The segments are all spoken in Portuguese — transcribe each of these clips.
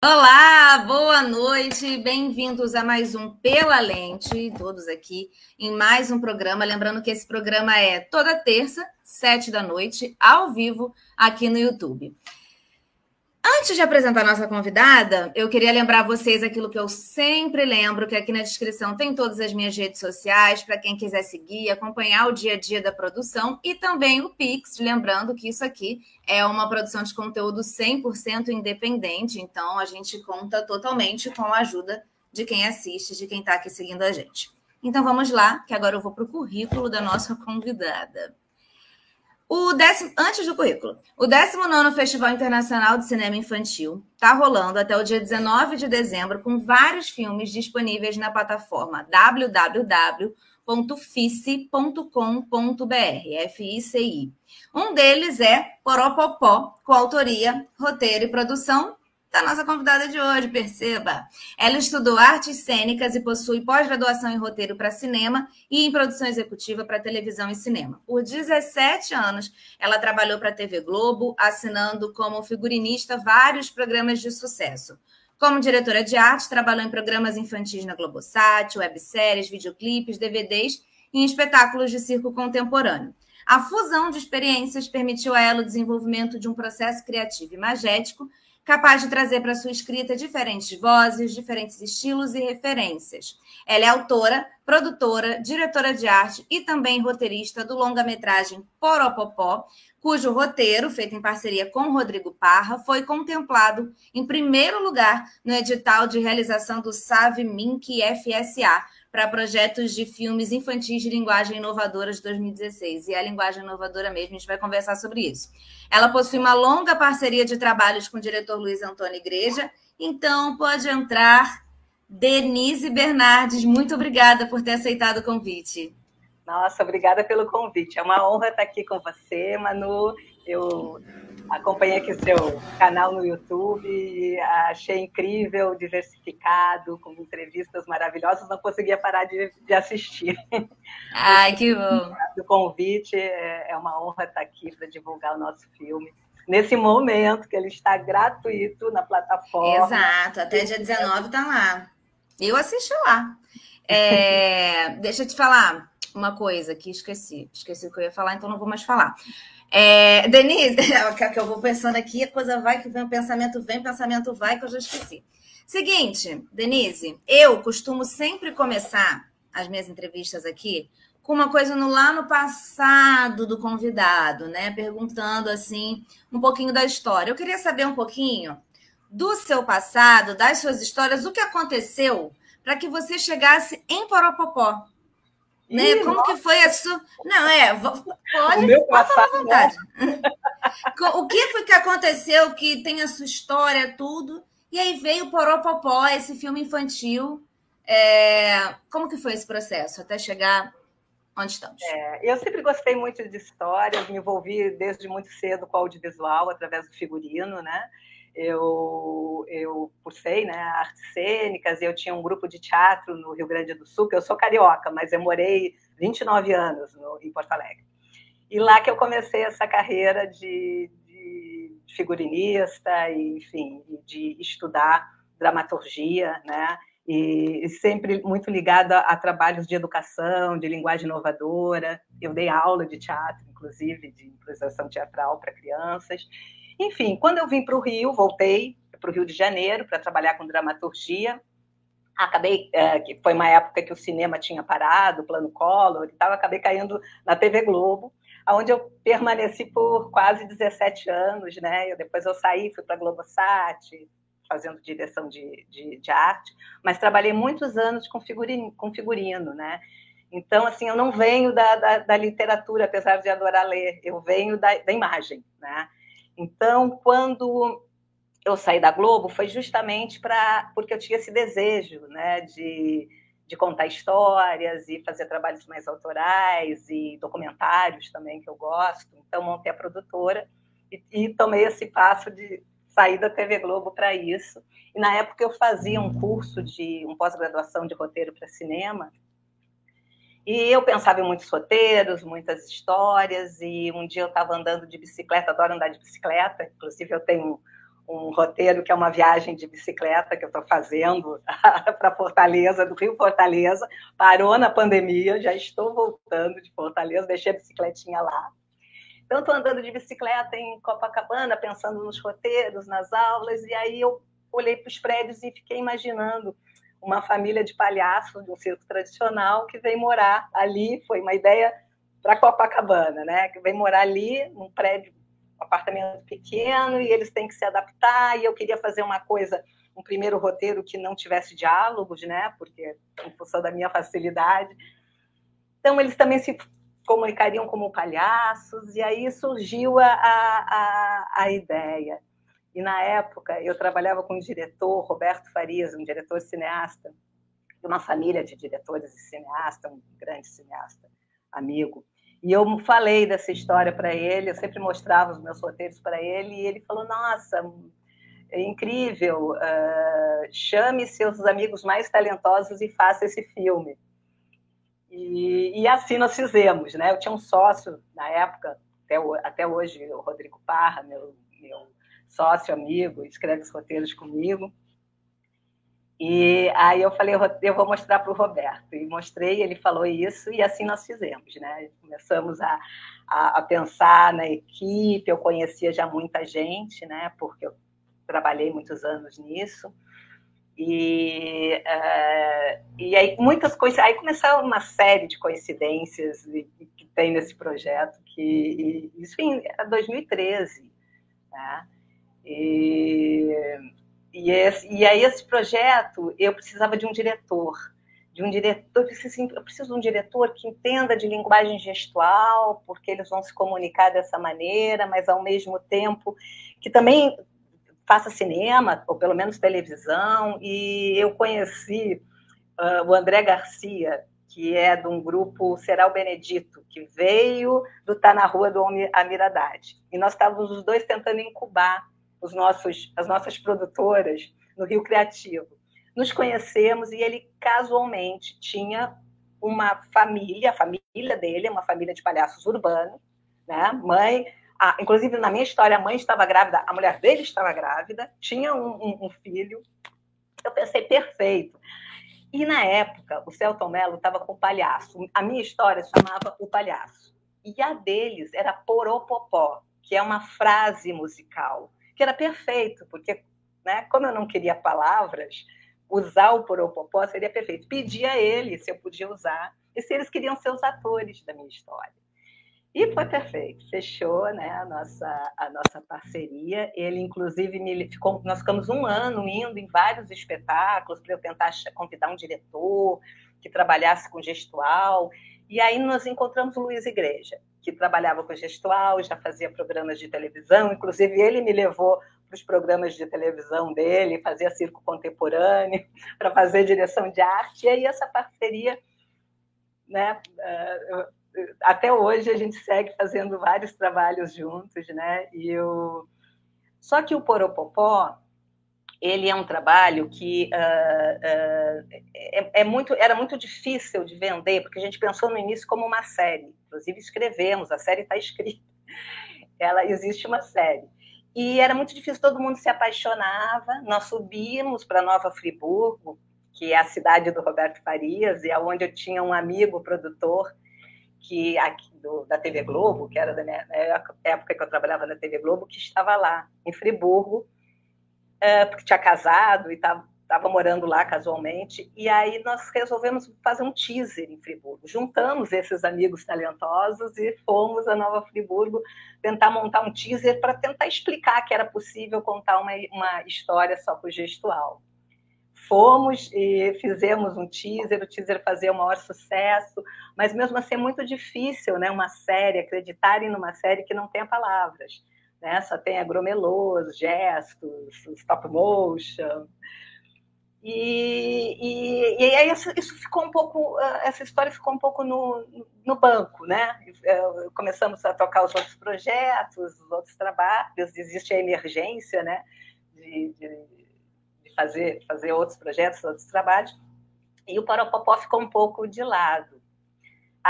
Olá, boa noite, bem-vindos a mais um Pela Lente, todos aqui em mais um programa. Lembrando que esse programa é toda terça, sete da noite, ao vivo, aqui no YouTube. Antes de apresentar nossa convidada, eu queria lembrar vocês aquilo que eu sempre lembro, que aqui na descrição tem todas as minhas redes sociais, para quem quiser seguir, acompanhar o dia a dia da produção e também o Pix, lembrando que isso aqui é uma produção de conteúdo 100% independente, então a gente conta totalmente com a ajuda de quem assiste, de quem está aqui seguindo a gente. Então vamos lá, que agora eu vou para o currículo da nossa convidada. O décimo, antes do currículo, o 19 Festival Internacional de Cinema Infantil está rolando até o dia 19 de dezembro, com vários filmes disponíveis na plataforma www.fici.com.br, FICI. Um deles é Poropopó, com autoria, roteiro e produção da nossa convidada de hoje, perceba. Ela estudou artes cênicas e possui pós-graduação em roteiro para cinema e em produção executiva para televisão e cinema. Por 17 anos, ela trabalhou para a TV Globo, assinando como figurinista vários programas de sucesso. Como diretora de arte, trabalhou em programas infantis na Globosat, webséries, videoclipes, DVDs e em espetáculos de circo contemporâneo. A fusão de experiências permitiu a ela o desenvolvimento de um processo criativo imagético capaz de trazer para sua escrita diferentes vozes, diferentes estilos e referências. Ela é autora, produtora, diretora de arte e também roteirista do longa-metragem Poropopó, cujo roteiro, feito em parceria com Rodrigo Parra, foi contemplado em primeiro lugar no edital de realização do Save Mink FSA, para projetos de filmes infantis de linguagem inovadora de 2016. E a linguagem inovadora mesmo, a gente vai conversar sobre isso. Ela possui uma longa parceria de trabalhos com o diretor Luiz Antônio Igreja. Então, pode entrar. Denise Bernardes, muito obrigada por ter aceitado o convite. Nossa, obrigada pelo convite. É uma honra estar aqui com você, Manu. Eu acompanhei aqui o seu canal no YouTube, achei incrível, diversificado, com entrevistas maravilhosas, não conseguia parar de, de assistir. Ai, que bom! O convite é, é uma honra estar aqui para divulgar o nosso filme. Nesse momento que ele está gratuito na plataforma. Exato, até dia 19 está lá. Eu assisti lá. É, deixa eu te falar uma coisa que esqueci. Esqueci o que eu ia falar, então não vou mais falar. É, Denise, que eu vou pensando aqui, a coisa vai, que vem, o pensamento vem, o pensamento vai, que eu já esqueci. Seguinte, Denise, eu costumo sempre começar as minhas entrevistas aqui com uma coisa no, lá no passado do convidado, né? Perguntando assim um pouquinho da história. Eu queria saber um pouquinho do seu passado, das suas histórias, o que aconteceu para que você chegasse em Poropopó. Né? Ih, Como nossa. que foi a sua. Não, é, pode, pode falar à vontade. o que foi que aconteceu que tem a sua história, tudo? E aí veio o Poropopó, esse filme infantil. É... Como que foi esse processo até chegar onde estamos? É, eu sempre gostei muito de histórias, me envolvi desde muito cedo com audiovisual, através do figurino, né? Eu, eu cursei né, artes cênicas eu tinha um grupo de teatro no Rio Grande do Sul, que eu sou carioca, mas eu morei 29 anos no, em Porto Alegre. E lá que eu comecei essa carreira de, de figurinista, e, enfim, de estudar dramaturgia, né? E sempre muito ligada a trabalhos de educação, de linguagem inovadora. Eu dei aula de teatro, inclusive, de improvisação teatral para crianças. Enfim, quando eu vim para o Rio, voltei para o Rio de Janeiro para trabalhar com dramaturgia. Acabei, é, que foi uma época que o cinema tinha parado, o plano Collor e tal, acabei caindo na TV Globo, onde eu permaneci por quase 17 anos, né? Eu, depois eu saí, fui para a Globosat, fazendo direção de, de, de, arte, mas trabalhei muitos anos com figurino, com figurino, né? Então, assim, eu não venho da, da, da literatura, apesar de adorar ler, eu venho da, da imagem, né? Então, quando eu saí da Globo, foi justamente para porque eu tinha esse desejo, né, de, de contar histórias e fazer trabalhos mais autorais e documentários também que eu gosto. Então, montei a produtora e, e tomei esse passo de sair da TV Globo para isso. E na época eu fazia um curso de um pós-graduação de roteiro para cinema e eu pensava em muitos roteiros, muitas histórias, e um dia eu estava andando de bicicleta, adoro andar de bicicleta, inclusive eu tenho um roteiro que é uma viagem de bicicleta que eu estou fazendo para Fortaleza, do Rio Fortaleza. Parou na pandemia, já estou voltando de Fortaleza, deixei a bicicletinha lá. Então, estou andando de bicicleta em Copacabana, pensando nos roteiros, nas aulas, e aí eu olhei para os prédios e fiquei imaginando uma família de palhaços de um circo tradicional que vem morar ali. Foi uma ideia para Copacabana, né? Que vem morar ali num prédio, um apartamento pequeno, e eles têm que se adaptar. E eu queria fazer uma coisa, um primeiro roteiro que não tivesse diálogos, né? Porque em função da minha facilidade. Então eles também se comunicariam como palhaços, e aí surgiu a, a, a ideia. E na época eu trabalhava com um diretor, Roberto Farias, um diretor cineasta, de uma família de diretores e cineasta, um grande cineasta, amigo. E eu falei dessa história para ele, eu sempre mostrava os meus roteiros para ele, e ele falou: Nossa, é incrível, uh, chame seus amigos mais talentosos e faça esse filme. E, e, assim nós fizemos, né? Eu tinha um sócio na época, até, até hoje, o Rodrigo Parra, meu, meu sócio, amigo, escreve os roteiros comigo. E aí eu falei, eu vou mostrar para o Roberto. E mostrei, ele falou isso, e assim nós fizemos, né? Começamos a, a, a, pensar na equipe, eu conhecia já muita gente, né? Porque eu trabalhei muitos anos nisso. E, uh, e aí muitas coisas, aí começaram uma série de coincidências que tem nesse projeto, que isso em 2013, né? E, e, esse, e aí esse projeto, eu precisava de um diretor, de um diretor, eu preciso, eu preciso de um diretor que entenda de linguagem gestual, porque eles vão se comunicar dessa maneira, mas ao mesmo tempo que também faça cinema, ou pelo menos televisão, e eu conheci uh, o André Garcia, que é de um grupo Será Benedito, que veio do Tá na Rua do Amiradade. E nós estávamos os dois tentando incubar os nossos, as nossas produtoras no Rio Criativo. Nos conhecemos e ele casualmente tinha uma família, a família dele é uma família de palhaços urbanos, né? Mãe, ah, inclusive na minha história, a mãe estava grávida, a mulher dele estava grávida, tinha um, um, um filho. Eu pensei, perfeito. E na época, o Celton Mello estava com palhaço. A minha história chamava O Palhaço. E a deles era Poropopó, que é uma frase musical que era perfeito, porque, né, como eu não queria palavras, usar o poropopó seria perfeito. Pedi a ele se eu podia usar e se eles queriam ser os atores da minha história. E foi perfeito, fechou né, a, nossa, a nossa parceria. Ele, inclusive, me ficou, nós ficamos um ano indo em vários espetáculos para eu tentar convidar um diretor que trabalhasse com gestual. E aí nós encontramos o Luiz Igreja, que trabalhava com gestual, já fazia programas de televisão, inclusive ele me levou para os programas de televisão dele, fazia circo contemporâneo, para fazer direção de arte, e aí essa parceria, né, eh, até hoje a gente segue fazendo vários trabalhos juntos, né, e eu... Só que o Poropopó, ele é um trabalho que uh, uh, é, é, muito, era muito difícil de vender, porque a gente pensou no início como uma série. Inclusive escrevemos, a série está escrita. Ela existe uma série. E era muito difícil, todo mundo se apaixonava. Nós subimos para Nova Friburgo, que é a cidade do Roberto Farias, e aonde eu tinha um amigo produtor que aqui do, da TV Globo, que era da minha época que eu trabalhava na TV Globo, que estava lá em Friburgo é, porque tinha casado e estava morando lá casualmente. E aí nós resolvemos fazer um teaser em Friburgo. Juntamos esses amigos talentosos e fomos a Nova Friburgo tentar montar um teaser para tentar explicar que era possível contar uma, uma história só por gestual. Fomos e fizemos um teaser, o teaser fazia o maior sucesso, mas mesmo assim é muito difícil, né? Uma série, acreditarem numa série que não tenha palavras né? Só tem agromelôs, gestos, stop motion. E, e, e aí isso, isso, ficou um pouco, essa história ficou um pouco no, no banco, né? É, começamos a tocar os outros projetos, os outros trabalhos, existe a emergência, né? De, de, de fazer, fazer outros projetos, outros trabalhos. E o Paropopó ficou um pouco de lado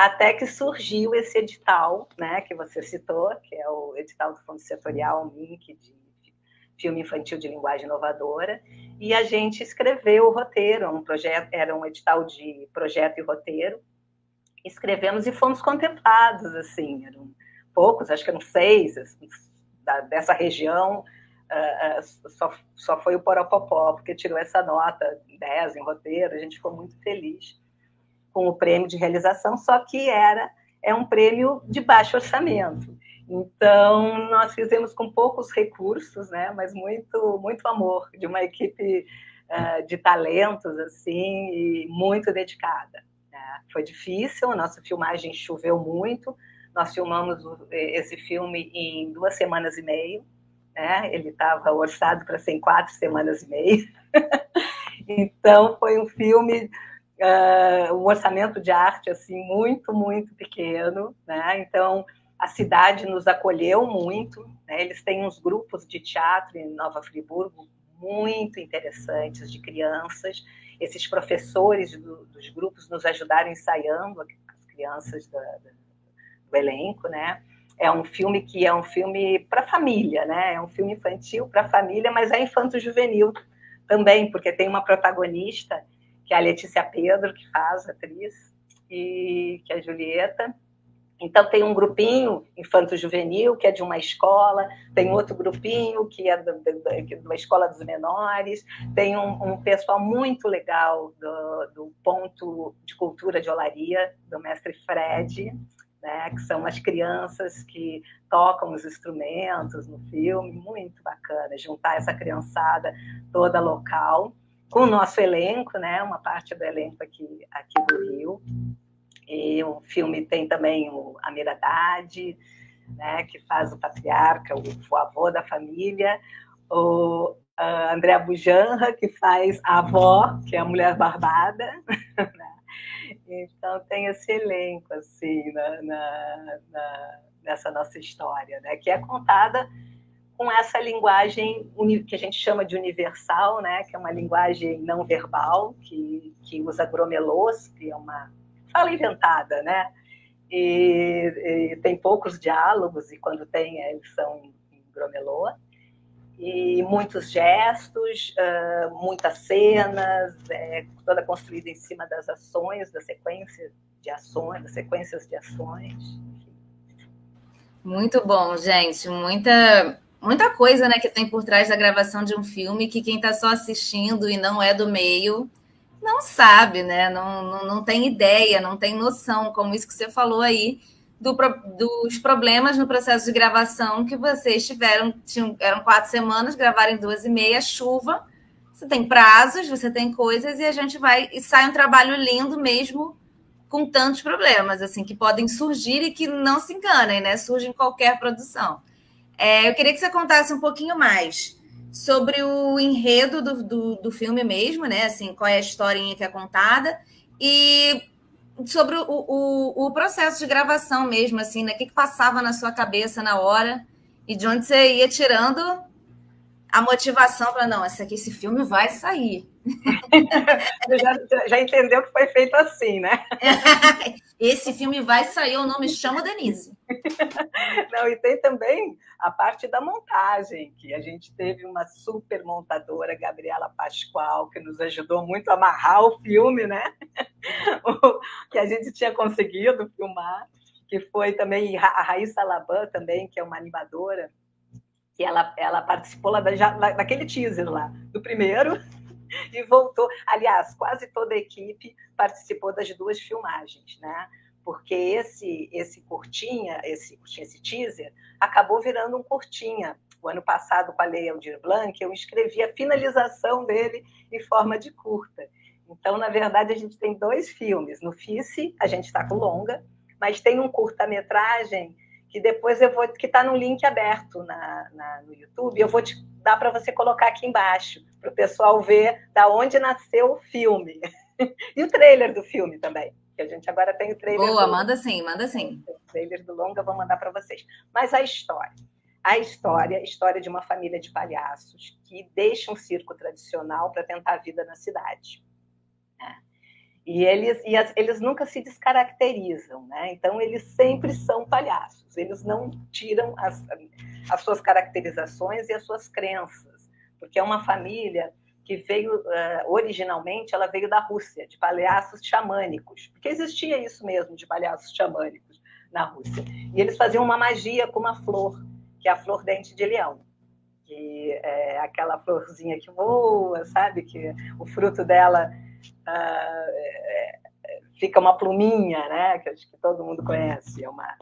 até que surgiu esse edital, né, que você citou, que é o edital do Fundo Setorial MINC de filme infantil de linguagem inovadora, e a gente escreveu o roteiro, um projeto, era um edital de projeto e roteiro, escrevemos e fomos contemplados, assim, eram poucos, acho que eram seis, assim, da, dessa região, uh, só, só foi o Poropopó, porque tirou essa nota 10 em roteiro, a gente ficou muito feliz com o prêmio de realização, só que era é um prêmio de baixo orçamento. Então, nós fizemos com poucos recursos, né, mas muito, muito amor, de uma equipe uh, de talentos, assim, e muito dedicada. Né? Foi difícil, a nossa filmagem choveu muito, nós filmamos esse filme em duas semanas e meia, né? ele estava orçado para ser em quatro semanas e meia. então, foi um filme uh, um orçamento de arte assim muito, muito pequeno, né? Então a cidade nos acolheu muito. Né? Eles têm uns grupos de teatro em Nova Friburgo muito interessantes de crianças. Esses professores do, dos grupos nos ajudaram ensaiando as crianças do elenco, né? É um filme que é um filme para família, né? É um filme infantil para família, mas é infanto-juvenil também, porque tem uma protagonista que é a Letícia Pedro, que faz, atriz, e que é a Julieta. Então, tem um grupinho infanto-juvenil, que é de uma escola, tem outro grupinho, que é de uma escola dos menores, tem um, um pessoal muito legal do, do, Ponto de Cultura de Olaria, do mestre Fred, né, que são as crianças que tocam os instrumentos no filme, muito bacana, juntar essa criançada toda local com o nosso elenco, né? Uma parte do elenco aqui, aqui do Rio. E o filme tem também o Amir né? Que faz o patriarca, o, o avô da família. O uh, André Bujanra, que faz a avó, que é a mulher barbada. Né? Então tem esse elenco assim na, na, na, nessa nossa história, né? Que é contada com essa linguagem que a gente chama de universal, né, que é uma linguagem não verbal, que, que usa gromelôs, que é uma fala inventada, né, e, e, tem poucos diálogos, e quando tem, eles são em gromelô, e muitos gestos, uh, muitas cenas, é, toda construída em cima das ações, da sequência de ações, das sequências de ações. Muito bom, gente. Muita muita coisa né, que tem por trás da gravação de um filme que quem está só assistindo e não é do meio não sabe, né? Não, não, não tem ideia, não tem noção, como isso que você falou aí, do, dos problemas no processo de gravação que vocês tiveram. Tinham, eram quatro semanas, gravaram em duas e meia, chuva. Você tem prazos, você tem coisas, e a gente vai e sai um trabalho lindo mesmo com tantos problemas, assim, que podem surgir e que não se enganem, né? Surge em qualquer produção. É, eu queria que você contasse um pouquinho mais sobre o enredo do, do, do, filme mesmo, né? Assim, qual é a historinha que é contada e sobre o, o, o processo de gravação mesmo, assim, né? O que, que passava na sua cabeça na hora e de onde você ia tirando a motivação para não, esse aqui, esse filme vai sair. Já, já entendeu que foi feito assim, né? esse filme vai sair, eu não me chamo Denise. Não, e tem também a parte da montagem, que a gente teve uma super montadora, Gabriela Pascoal, que nos ajudou muito a amarrar o filme, né? O que a gente tinha conseguido filmar, que foi também a Raíssa Laban também, que é uma animadora, que ela, ela participou lá da, daquele teaser lá, do primeiro, e voltou. Aliás, quase toda a equipe participou das duas filmagens, né? Porque esse esse curtinha, esse esse teaser, acabou virando um curtinha. O ano passado, com a Lei Aldir Blanc, eu escrevi a finalização dele em forma de curta. Então, na verdade, a gente tem dois filmes. No FICE, a gente está com longa, mas tem um curta-metragem que depois eu vou, que está no link aberto na, na, no YouTube, eu vou te dar para você colocar aqui embaixo, para o pessoal ver da onde nasceu o filme. e o trailer do filme também, que a gente agora tem o trailer. Boa, do... manda sim, manda sim. O trailer do longa, vou mandar para vocês. Mas a história. A história, a história de uma família de palhaços que deixa um circo tradicional para tentar a vida na cidade. Né? E eles, e as, eles nunca se descaracterizam, né? Então, eles sempre são palhaços, eles não tiram as, as suas caracterizações e as suas crenças, porque é uma família que veio, uh, originalmente, ela veio da Rússia, de palhaços xamânicos, porque existia isso mesmo, de palhaços xamânicos na Rússia. E eles faziam uma magia com uma flor, que é a flor dente de leão que é aquela florzinha que voa, sabe? Que o fruto dela uh, fica uma pluminha, né? Que acho que todo mundo conhece. É uma,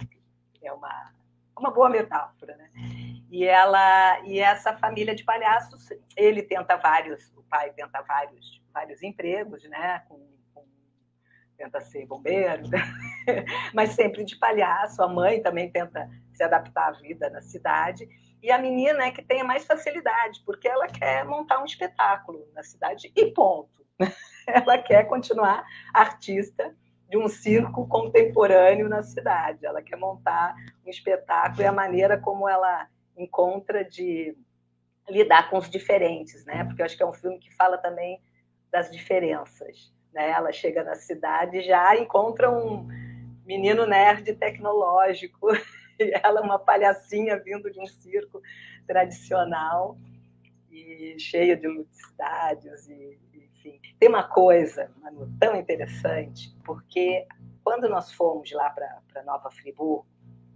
é uma, uma boa metáfora, né? E ela e essa família de palhaços, ele tenta vários, o pai tenta vários, vários empregos, né? Com, tenta ser bombeiro, mas sempre de palhaço. A mãe também tenta se adaptar à vida na cidade e a menina é que tenha mais facilidade, porque ela quer montar um espetáculo na cidade e ponto. Ela quer continuar artista de um circo contemporâneo na cidade. Ela quer montar um espetáculo e a maneira como ela encontra de lidar com os diferentes, né? Porque eu acho que é um filme que fala também das diferenças. Né? Ela chega na cidade e já encontra um menino nerd tecnológico e ela uma palhacinha vindo de um circo tradicional e cheio de ludicidades e enfim. Tem uma coisa, Manu, tão interessante, porque quando nós fomos lá para Nova Friburgo,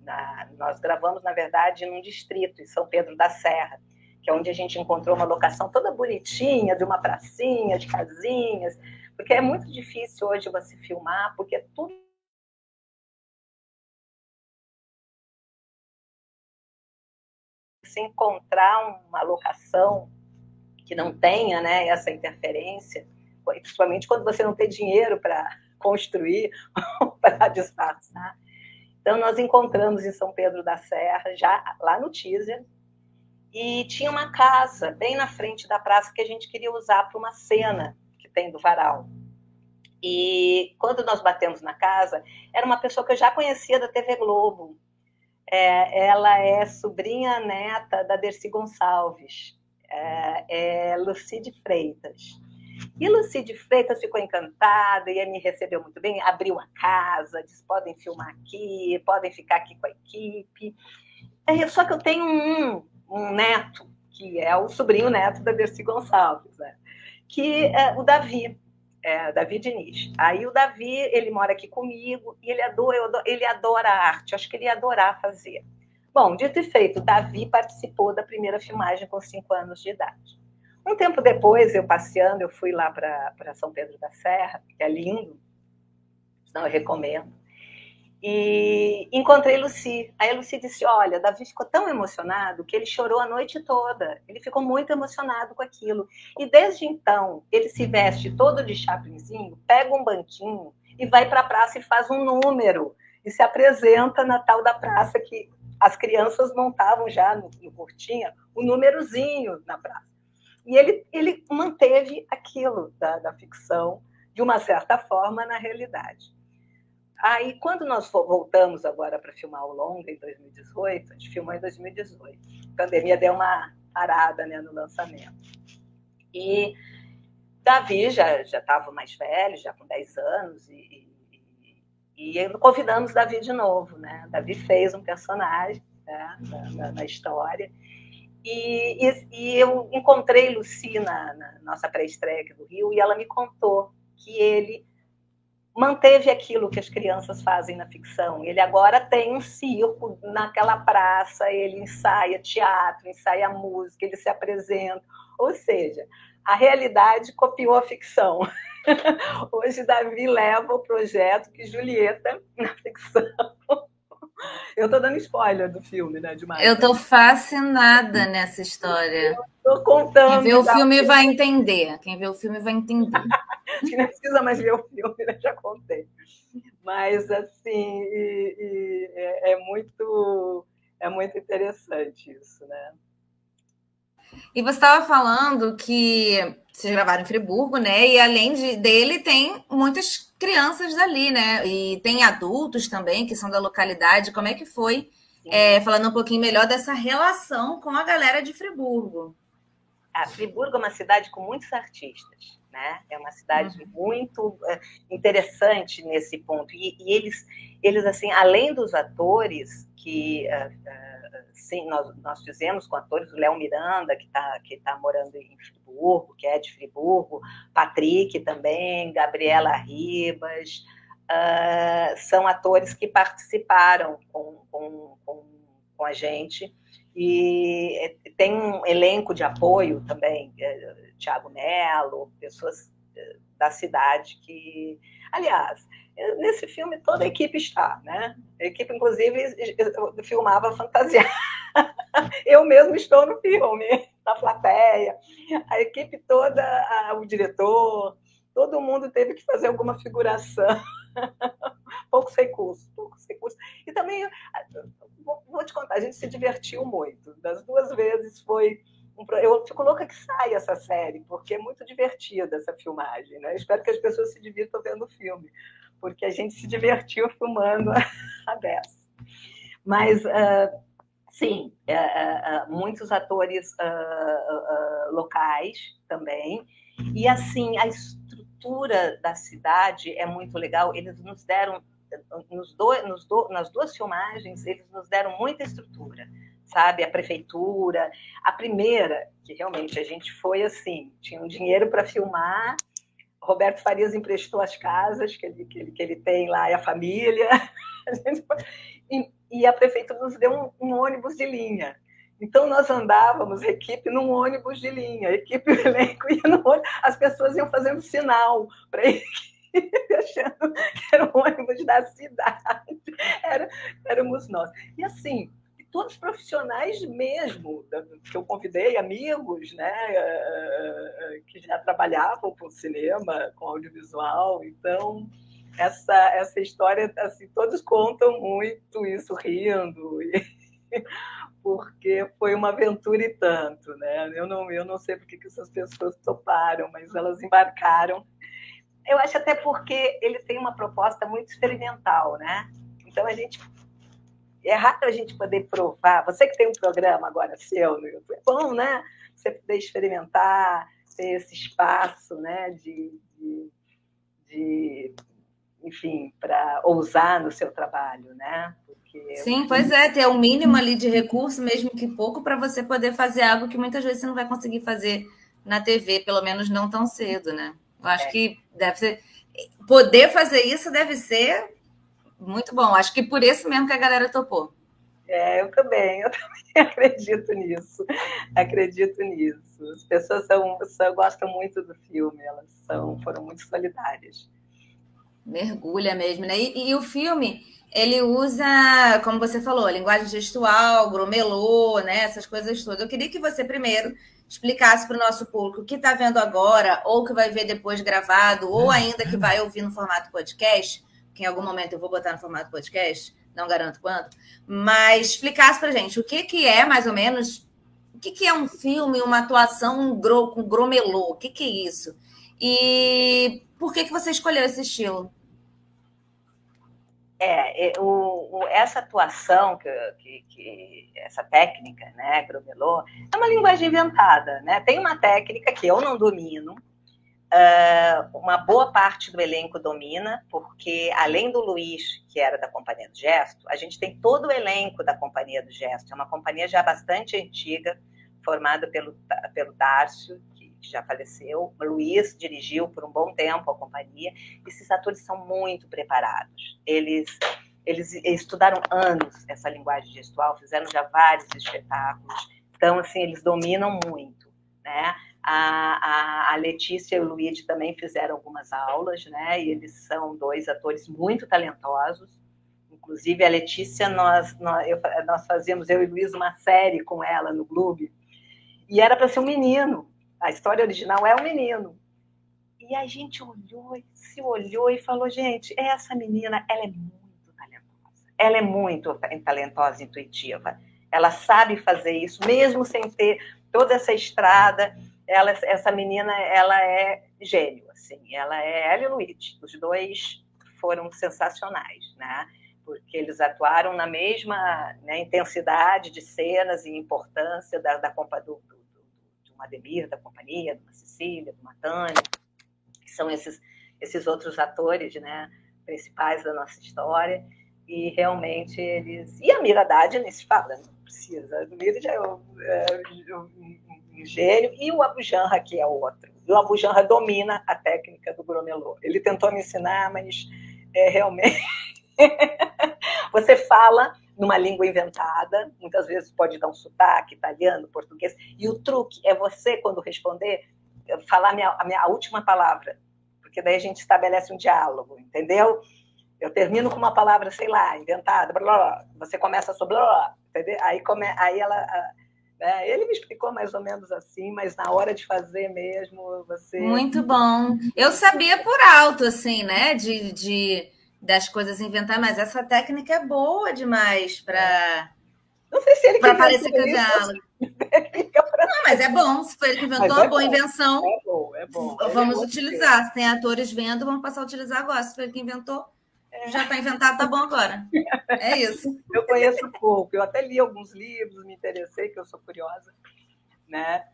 na, nós gravamos, na verdade, num distrito, em São Pedro da Serra, que é onde a gente encontrou uma locação toda bonitinha, de uma pracinha, de casinhas, porque é muito difícil hoje você filmar, porque é tudo se encontrar uma locação que não tenha né, essa interferência, principalmente quando você não tem dinheiro para construir ou para disfarçar. Então, nós encontramos em São Pedro da Serra, já lá no teaser, e tinha uma casa bem na frente da praça que a gente queria usar para uma cena que tem do varal. E quando nós batemos na casa, era uma pessoa que eu já conhecia da TV Globo, é, ela é sobrinha neta da Dercy Gonçalves, é, é Lucide Freitas. E Lucide Freitas ficou encantada e me recebeu muito bem, abriu a casa, disse: podem filmar aqui, podem ficar aqui com a equipe. É, só que eu tenho um, um neto, que é o sobrinho neto da Dercy Gonçalves, né? que é o Davi é, Davi Diniz. Aí o Davi, ele mora aqui comigo e ele adora, ele adora arte. Acho que ele ia adorar fazer. Bom, dito e feito, Davi participou da primeira filmagem com cinco anos de idade. Um tempo depois, eu passeando, eu fui lá para São Pedro da Serra, que é lindo, não eu recomendo. E encontrei Luci. Aí a Luci disse: Olha, Davi ficou tão emocionado que ele chorou a noite toda. Ele ficou muito emocionado com aquilo. E desde então, ele se veste todo de chaplinzinho, pega um banquinho e vai para a praça e faz um número. E se apresenta na tal da praça que as crianças montavam já no, no Cortinha o um númerozinho na praça. E ele, ele manteve aquilo da, da ficção, de uma certa forma, na realidade. Aí, quando nós voltamos agora para filmar o longa em 2018, a gente filmou em 2018. A pandemia deu uma parada né, no lançamento. E Davi já estava mais velho, já com 10 anos, e, e, convidamos Davi de novo. Né? Davi fez um personagem né, na, na, na, história. E, e, e, eu encontrei Luci na, na nossa pré-estreia do Rio, e ela me contou que ele manteve aquilo que as crianças fazem na ficção. Ele agora tem um circo naquela praça, ele ensaia teatro, ensaia música, ele se apresenta. Ou seja, a realidade copiou a ficção. Hoje, Davi leva o projeto que Julieta, na ficção, eu tô dando spoiler do filme, né? Demais. Eu tô fascinada nessa história. Eu tô contando. Quem vê o filme vai entender. Quem vê o filme vai entender. que não precisa mais ver o filme, né? já contei. Mas assim, e, e é, é, muito é muito interessante isso, né? E você estava falando que vocês gravaram em Friburgo, né? E além de, dele, tem muitas crianças dali, né? E tem adultos também que são da localidade. Como é que foi? É, falando um pouquinho melhor dessa relação com a galera de Friburgo. a Friburgo é uma cidade com muitos artistas, né? É uma cidade uhum. muito é, interessante nesse ponto. E, e, eles, eles assim, além dos atores que uh, uh, sim, nós, nós fizemos com atores, o Léo Miranda que está que tá morando em Friburgo, que é de Friburgo, Patrick também, Gabriela Ribas, uh, são atores que participaram com, com, com, com a gente e tem um elenco de apoio também, é, Tiago Melo, pessoas é, da cidade que, aliás, nesse filme toda a equipe está, né? A equipe, inclusive, filmava fantasia. Eu mesmo estou no filme, na plateia. A equipe toda, o diretor, todo mundo teve que fazer alguma figuração. poucos recursos, poucos recursos. E também, vou te contar, a gente se divertiu muito. Das duas vezes foi. Eu fico louca que saia essa série, porque é muito divertida essa filmagem. Né? espero que as pessoas se divirtam vendo o filme, porque a gente se divertiu filmando a beça. Mas, uh, sim, uh, uh, muitos atores locais também. E, assim, a estrutura da cidade é muito legal. Eles nos deram nos do, nos do, nas duas filmagens, eles nos deram muita estrutura, sabe? A prefeitura. A primeira, que realmente a gente foi assim, tinha um dinheiro para filmar, Roberto Farias emprestou as casas que ele, que ele, que ele tem lá e a família, e, e, a prefeitura nos deu um, um ônibus de linha. Então, nós andávamos, equipe, num ônibus de linha, equipe elenco ia no ônibus, as pessoas iam fazendo sinal para ele achando que era o ônibus da cidade. Era, éramos nós. E assim, todos profissionais mesmo, que eu convidei, amigos, né, eh, eh, que já trabalhavam com cinema, com audiovisual. Então, essa, essa história, assim, todos contam muito isso rindo, porque foi uma aventura e tanto, né? Eu não, eu não sei porque que essas pessoas toparam, mas elas embarcaram eu acho até porque ele tem uma proposta muito experimental, né? Então a gente é raro a gente poder provar. Você que tem um programa agora seu no YouTube, é bom, né? Você poder experimentar, ter esse espaço, né? De, de, de enfim, para ousar no seu trabalho, né? Porque Sim, pois é, ter o um mínimo ali de recurso, mesmo que pouco, para você poder fazer algo que muitas vezes você não vai conseguir fazer na TV, pelo menos não tão cedo, né? Eu acho é. que deve ser. Poder fazer isso deve ser muito bom. Acho que por isso mesmo que a galera topou. É, eu também, eu também acredito nisso. Acredito nisso. As pessoas são, são, gostam muito do filme, elas são, foram muito solidárias. Mergulha mesmo, né? E, e o filme, ele usa, como você falou, linguagem gestual, gromelô, né? Essas coisas todas. Eu queria que você primeiro explicasse para o nosso público que está vendo agora, ou que vai ver depois gravado, ou ainda que vai ouvir no formato podcast, que em algum momento eu vou botar no formato podcast, não garanto quando, mas explicasse para gente o que, que é, mais ou menos, o que, que é um filme, uma atuação com gromelô, o que, que é isso? E por que, que você escolheu esse estilo? É, é, o, o, essa atuação, que, que, que, essa técnica, né, Gromelô, é uma linguagem inventada, né? Tem uma técnica que eu não domino, uh, uma boa parte do elenco domina, porque além do Luiz, que era da Companhia do Gesto, a gente tem todo o elenco da Companhia do Gesto, é uma companhia já bastante antiga, formada pelo, pelo Dárcio, que já faleceu. O Luiz dirigiu por um bom tempo a companhia. Esses atores são muito preparados. Eles, eles estudaram anos essa linguagem gestual, fizeram já vários espetáculos. Então, assim, eles dominam muito, né? A, a, a Letícia e o Luigi também fizeram algumas aulas, né? E eles são dois atores muito talentosos. Inclusive, a Letícia, nós, nós, eu, nós fazíamos, eu e Luiz, uma série com ela no clube. E era para ser um menino. A história original é um menino. E a gente olhou, se olhou e falou, gente, essa menina, ela é muito talentosa. Ela é muito talentosa, intuitiva. Ela sabe fazer isso, mesmo sem ter toda essa estrada. Ela, essa menina, ela é gênio, assim. Ela é ela Luigi. Os dois foram sensacionais, né? Porque eles atuaram na mesma né, intensidade de cenas e importância da, da, do, Ademir da companhia, de uma Cecília, de uma Tânia, que são esses, esses outros atores né, principais da nossa história. E realmente eles. E a Mira nem se fala, não precisa. A Mira já é um, é um gênio, e o Abu Janra, que é outro. O Abu Janra domina a técnica do Gromelô. Ele tentou me ensinar, mas é realmente. Você fala numa língua inventada, muitas vezes pode dar um sotaque italiano, português, e o truque é você, quando responder, falar a minha, a minha última palavra, porque daí a gente estabelece um diálogo, entendeu? Eu termino com uma palavra, sei lá, inventada, blá, blá, você começa sobre blá, entendeu? Aí, come, aí ela. Né? Ele me explicou mais ou menos assim, mas na hora de fazer mesmo, você. Muito bom. Eu sabia por alto, assim, né? De, de das coisas inventar, mas essa técnica é boa demais para. Não sei se ele para parecer que. Não, mas é bom. Se foi ele que inventou uma é boa bom. invenção, é bom, é bom. Vamos é utilizar. Se tem atores vendo, vamos passar a utilizar agora. Se foi ele que inventou, é. já está inventado, tá bom agora. É isso. Eu conheço pouco. Eu até li alguns livros, me interessei, que eu sou curiosa né?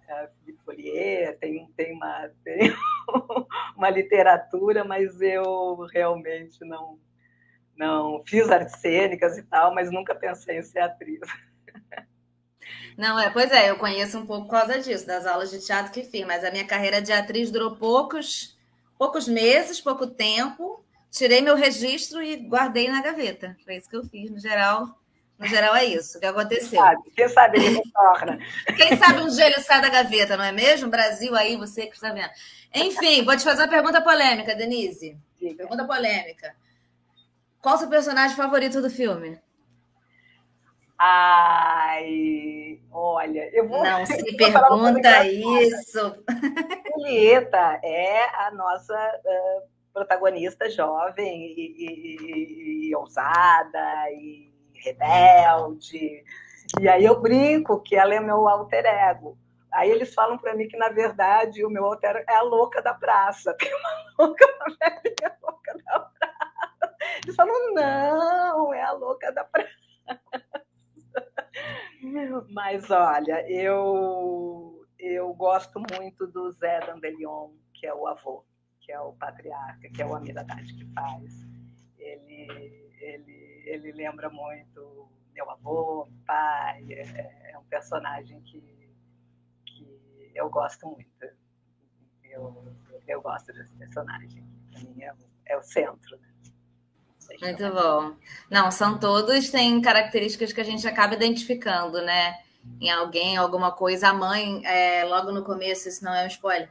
Felipe Follier, tem, tem, uma, tem uma literatura, mas eu realmente não, não fiz artes cênicas e tal, mas nunca pensei em ser atriz. Não, é, pois é, eu conheço um pouco por causa disso, das aulas de teatro que fiz, mas a minha carreira de atriz durou poucos, poucos meses, pouco tempo. Tirei meu registro e guardei na gaveta. Foi isso que eu fiz, no geral. No geral, é isso que aconteceu. Quem sabe, ele retorna. Quem sabe um ele sai da gaveta, não é mesmo? Brasil aí, você que está vendo. Enfim, vou te fazer uma pergunta polêmica, Denise. Diga. Pergunta polêmica. Qual o seu personagem favorito do filme? Ai, olha, eu vou. Não se pergunta isso. Julieta é a nossa uh, protagonista jovem e, e, e, e ousada e rebelde. E aí eu brinco que ela é meu alter ego. Aí eles falam para mim que, na verdade, o meu alter é a louca da praça. Tem uma louca, uma velhinha louca da praça. Eles falam, não, é a louca da praça. Mas, olha, eu, eu gosto muito do Zé Dandelion, que é o avô, que é o patriarca, que é o Amiradade que faz. Ele, ele ele lembra muito meu avô, meu pai, é, é um personagem que, que eu gosto muito. Eu, eu gosto desse personagem, para mim é, é, o centro. Né? Muito bom. Não, são todos, têm características que a gente acaba identificando, né? Em alguém, alguma coisa. A mãe, é, logo no começo, isso não é um spoiler,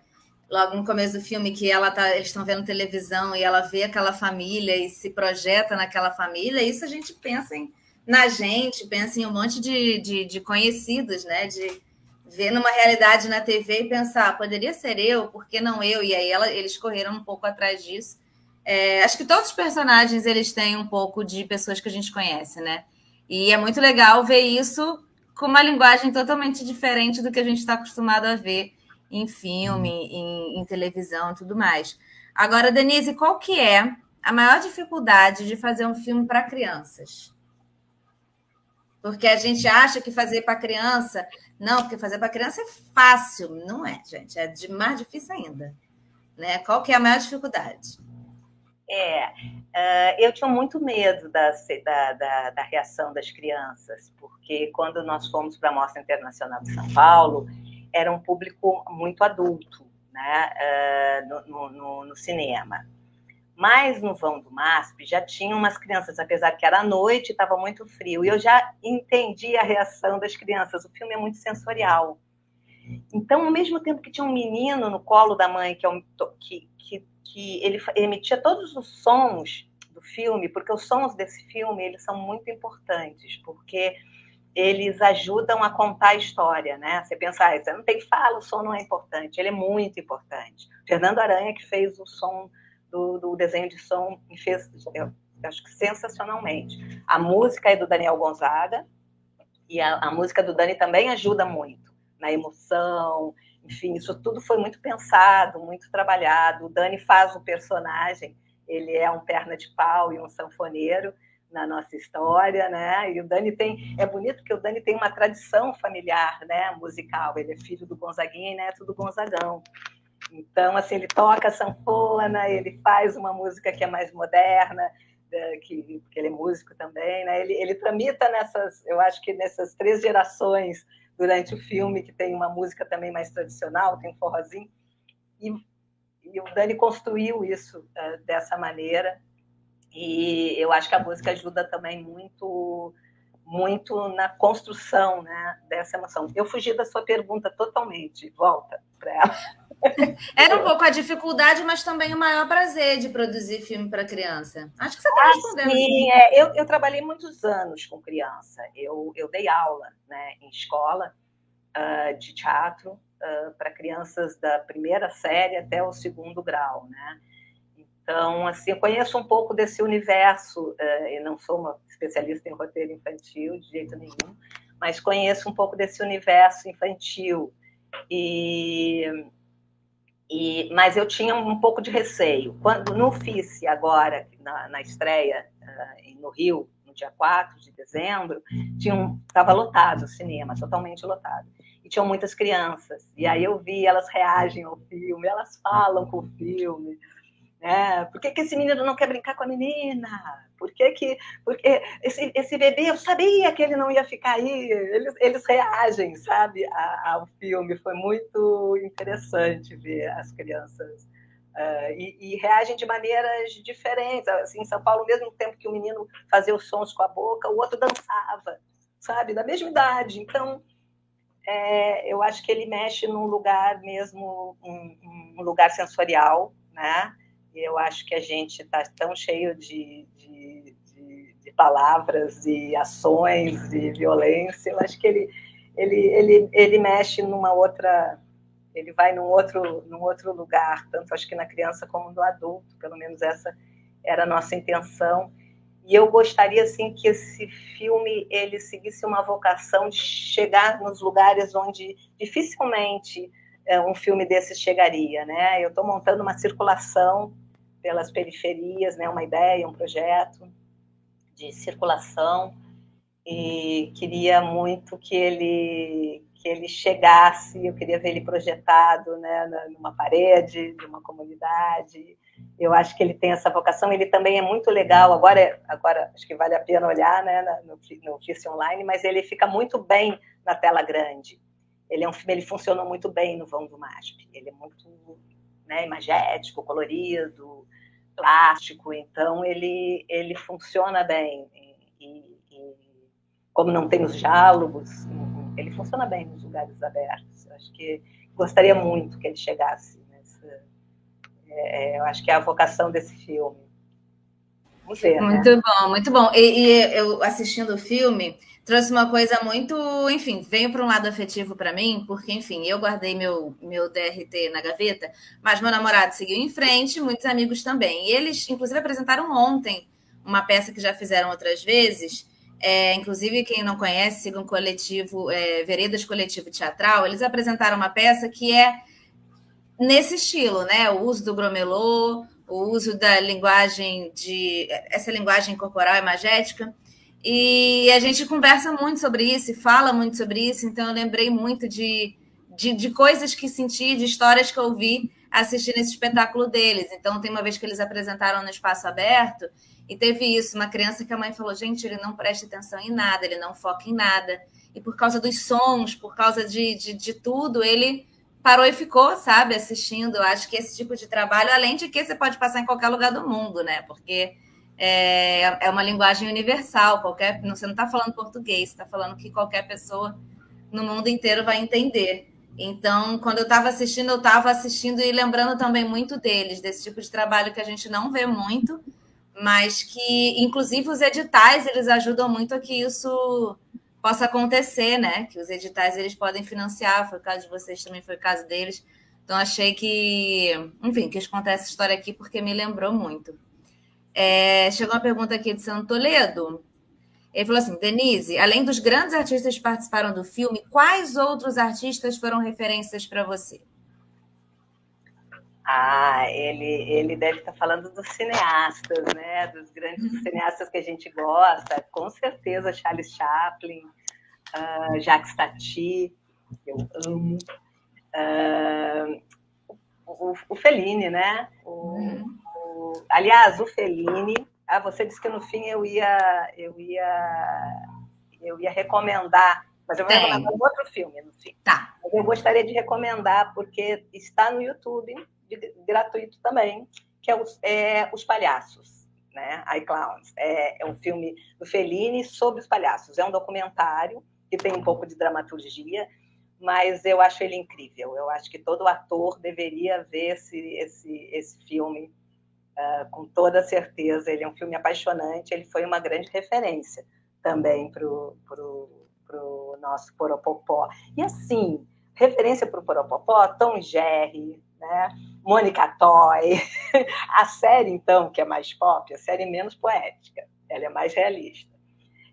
logo no começo do filme que ela tá, eles estão vendo televisão e ela vê aquela família e se projeta naquela família, isso a gente pensa em, na gente, pensa em um monte de, de, de conhecidos, né? De ver numa realidade na TV e pensar, poderia ser eu, por que não eu? E aí ela, eles correram um pouco atrás disso. É, acho que todos os personagens eles têm um pouco de pessoas que a gente conhece, né? E é muito legal ver isso com uma linguagem totalmente diferente do que a gente está acostumado a ver em filme, em, em televisão e tudo mais. Agora, Denise, qual que é a maior dificuldade de fazer um filme para crianças? Porque a gente acha que fazer para criança. Não, porque fazer para criança é fácil. Não é, gente. É de mais difícil ainda. Né? Qual que é a maior dificuldade? É, uh, eu tinha muito medo da, da, da, da, reação das crianças, porque quando nós fomos para a Mostra Internacional de São Paulo, era um público muito adulto né, uh, no, no, no, cinema. Mas no vão do MASP já tinha umas crianças, apesar que era noite, estava muito frio, e eu já entendi a reação das crianças. O filme é muito sensorial. Então, ao mesmo tempo que tinha um menino no colo da mãe, que, que, que, que ele emitia todos os sons do filme, porque os sons desse filme eles são muito importantes, porque eles ajudam a contar a história, né? Você pensa, ah, você não tem fala, o som não é importante. Ele é muito importante. Fernando Aranha, que fez o som do, do desenho de som, e fez, eu acho que sensacionalmente. A música é do Daniel Gonzaga, e a, a música do Dani também ajuda muito na emoção, enfim, isso tudo foi muito pensado, muito trabalhado. O Dani faz o personagem, ele é um perna de pau e um sanfoneiro, na nossa história, né? E o Dani tem, é bonito que o Dani tem uma tradição familiar, né, musical. Ele é filho do Gonzaguinha e neto do Gonzagão. Então, assim, ele toca sanfona, ele faz uma música que é mais moderna, é, que, que ele é músico também, né? Ele, ele tramita nessas, eu acho que nessas três gerações durante o filme, que tem uma música também mais tradicional, tem um forrozinho, e, e o Dani construiu isso uh, dessa maneira, e eu acho que a música ajuda também muito muito na construção né, dessa emoção. Eu fugi da sua pergunta totalmente, volta para ela. Era um pouco a dificuldade, mas também o maior prazer de produzir filme para criança. Acho que você está ah, respondendo. Sim, é, eu, eu, trabalhei muitos anos com criança. Eu, eu dei aula né, em escola uh, de teatro uh, para crianças da primeira série até o segundo grau, né? Então, assim, eu conheço um pouco desse universo, uh, e não sou uma especialista em roteiro infantil de jeito nenhum, mas conheço um pouco desse universo infantil. E, e, mas eu tinha um pouco de receio. Quando no FICE, agora, na, na estreia uh, no Rio, no dia 4 de dezembro, estava um, lotado o cinema, totalmente lotado. E tinham muitas crianças. E aí eu vi, elas reagem ao filme, elas falam com o filme. É, por que, que esse menino não quer brincar com a menina? Por que, que porque esse, esse bebê, eu sabia que ele não ia ficar aí. Eles, eles reagem, sabe, ao filme. Foi muito interessante ver as crianças. Uh, e, e, reagem de maneiras diferentes. Assim, em São Paulo, ao mesmo tempo que o menino fazia os sons com a boca, o outro dançava, sabe, da mesma idade. Então, é, eu acho que ele mexe num lugar mesmo, um, um lugar sensorial, né? Eu acho que a gente está tão cheio de, de, de, de, palavras e ações e violência. Eu acho que ele, ele, ele, ele mexe numa outra, ele vai num outro, num outro lugar, tanto acho que na criança como no adulto. Pelo menos essa era a nossa intenção. E eu gostaria assim que esse filme ele seguisse uma vocação de chegar nos lugares onde dificilmente é, um filme desses chegaria, né? Eu estou montando uma circulação pelas periferias, né, uma ideia, um projeto de circulação e queria muito que ele que ele chegasse, eu queria ver ele projetado, né, numa parede de uma comunidade. Eu acho que ele tem essa vocação. Ele também é muito legal. Agora, agora acho que vale a pena olhar, né, no, no Ofício Online, mas ele fica muito bem na tela grande. Ele é um filme, ele funcionou muito bem no vão do MASP. Ele é muito né, imagético, colorido, plástico, então ele, ele funciona bem. E, e, como não tem os diálogos, ele funciona bem nos lugares abertos. Acho que gostaria muito que ele chegasse nessa. É, é eu acho que é a vocação desse filme. Ver. Né? Muito bom, muito bom. E, e eu assistindo o filme trouxe uma coisa muito, enfim, veio para um lado afetivo para mim, porque, enfim, eu guardei meu, meu DRT na gaveta, mas meu namorado seguiu em frente, muitos amigos também. E eles, inclusive, apresentaram ontem uma peça que já fizeram outras vezes. É, inclusive, quem não conhece, siga um coletivo, é, Veredas Coletivo Teatral, eles apresentaram uma peça que é nesse estilo, né? O uso do gromelô, o uso da linguagem de. essa linguagem corporal imagética e a gente conversa muito sobre isso e fala muito sobre isso, então eu lembrei muito de, de, de coisas que senti, de histórias que eu vi assistindo esse espetáculo deles. Então, tem uma vez que eles apresentaram no espaço aberto e teve isso, uma criança que a mãe falou: gente, ele não presta atenção em nada, ele não foca em nada. E por causa dos sons, por causa de, de, de tudo, ele parou e ficou, sabe, assistindo. Eu acho que esse tipo de trabalho, além de que você pode passar em qualquer lugar do mundo, né? Porque é, é uma linguagem universal. Qualquer, você não está falando português, está falando que qualquer pessoa no mundo inteiro vai entender. Então, quando eu estava assistindo, eu estava assistindo e lembrando também muito deles, desse tipo de trabalho que a gente não vê muito, mas que, inclusive, os editais eles ajudam muito a que isso possa acontecer, né? Que os editais eles podem financiar. Foi o caso de vocês também, foi o caso deles. Então, achei que, enfim, quis contar essa história aqui porque me lembrou muito. É, chegou uma pergunta aqui de Santo Toledo. Ele falou assim: Denise, além dos grandes artistas que participaram do filme, quais outros artistas foram referências para você? Ah, ele, ele deve estar falando dos cineastas, né? Dos grandes uhum. cineastas que a gente gosta. Com certeza, Charles Chaplin, uh, Jacques Tati, eu amo. Uh, o, o Fellini, né? O, uhum. o, aliás, o Fellini. Ah, você disse que no fim eu ia, eu ia, eu ia recomendar, mas eu vou Tem. recomendar um outro filme no fim. Tá. Mas eu gostaria de recomendar porque está no YouTube, de, gratuito também, que é os, é, os Palhaços, né? iClowns. É, é um filme do Fellini sobre os palhaços. É um documentário que tem um pouco de dramaturgia mas eu acho ele incrível. Eu acho que todo ator deveria ver esse, esse, esse filme uh, com toda certeza. Ele é um filme apaixonante, ele foi uma grande referência também para o nosso Poropopó. E assim, referência para o Poropopó, Tom Jerry, né? Mônica Toy, a série, então, que é mais pop, a série menos poética, ela é mais realista.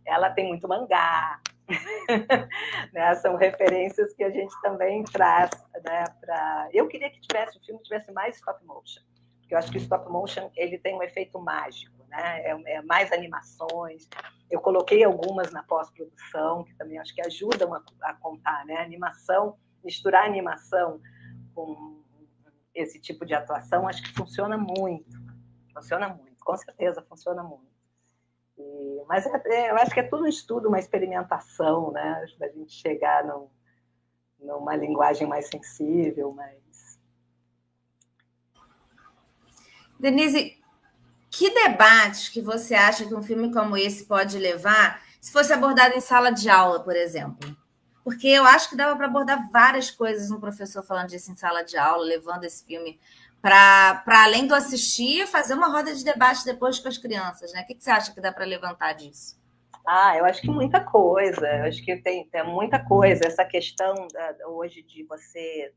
Ela tem muito mangá, né? São referências que a gente também traz. Né, pra... Eu queria que tivesse o filme tivesse mais stop motion, porque eu acho que o stop motion ele tem um efeito mágico, né? é, é mais animações. Eu coloquei algumas na pós-produção, que também acho que ajudam a, a contar. Né? animação, misturar animação com esse tipo de atuação, acho que funciona muito. Funciona muito, com certeza funciona muito. E, mas é, é, eu acho que é tudo um estudo, uma experimentação, né? Da gente chegar num, numa linguagem mais sensível, mais. Denise, que debates que você acha que um filme como esse pode levar se fosse abordado em sala de aula, por exemplo? Porque eu acho que dava para abordar várias coisas um professor falando disso em sala de aula, levando esse filme para além do assistir, fazer uma roda de debate depois com as crianças, né? O que, que você acha que dá para levantar disso? Ah, eu acho que muita coisa. Eu acho que tem, tem muita coisa. Essa questão da, hoje de você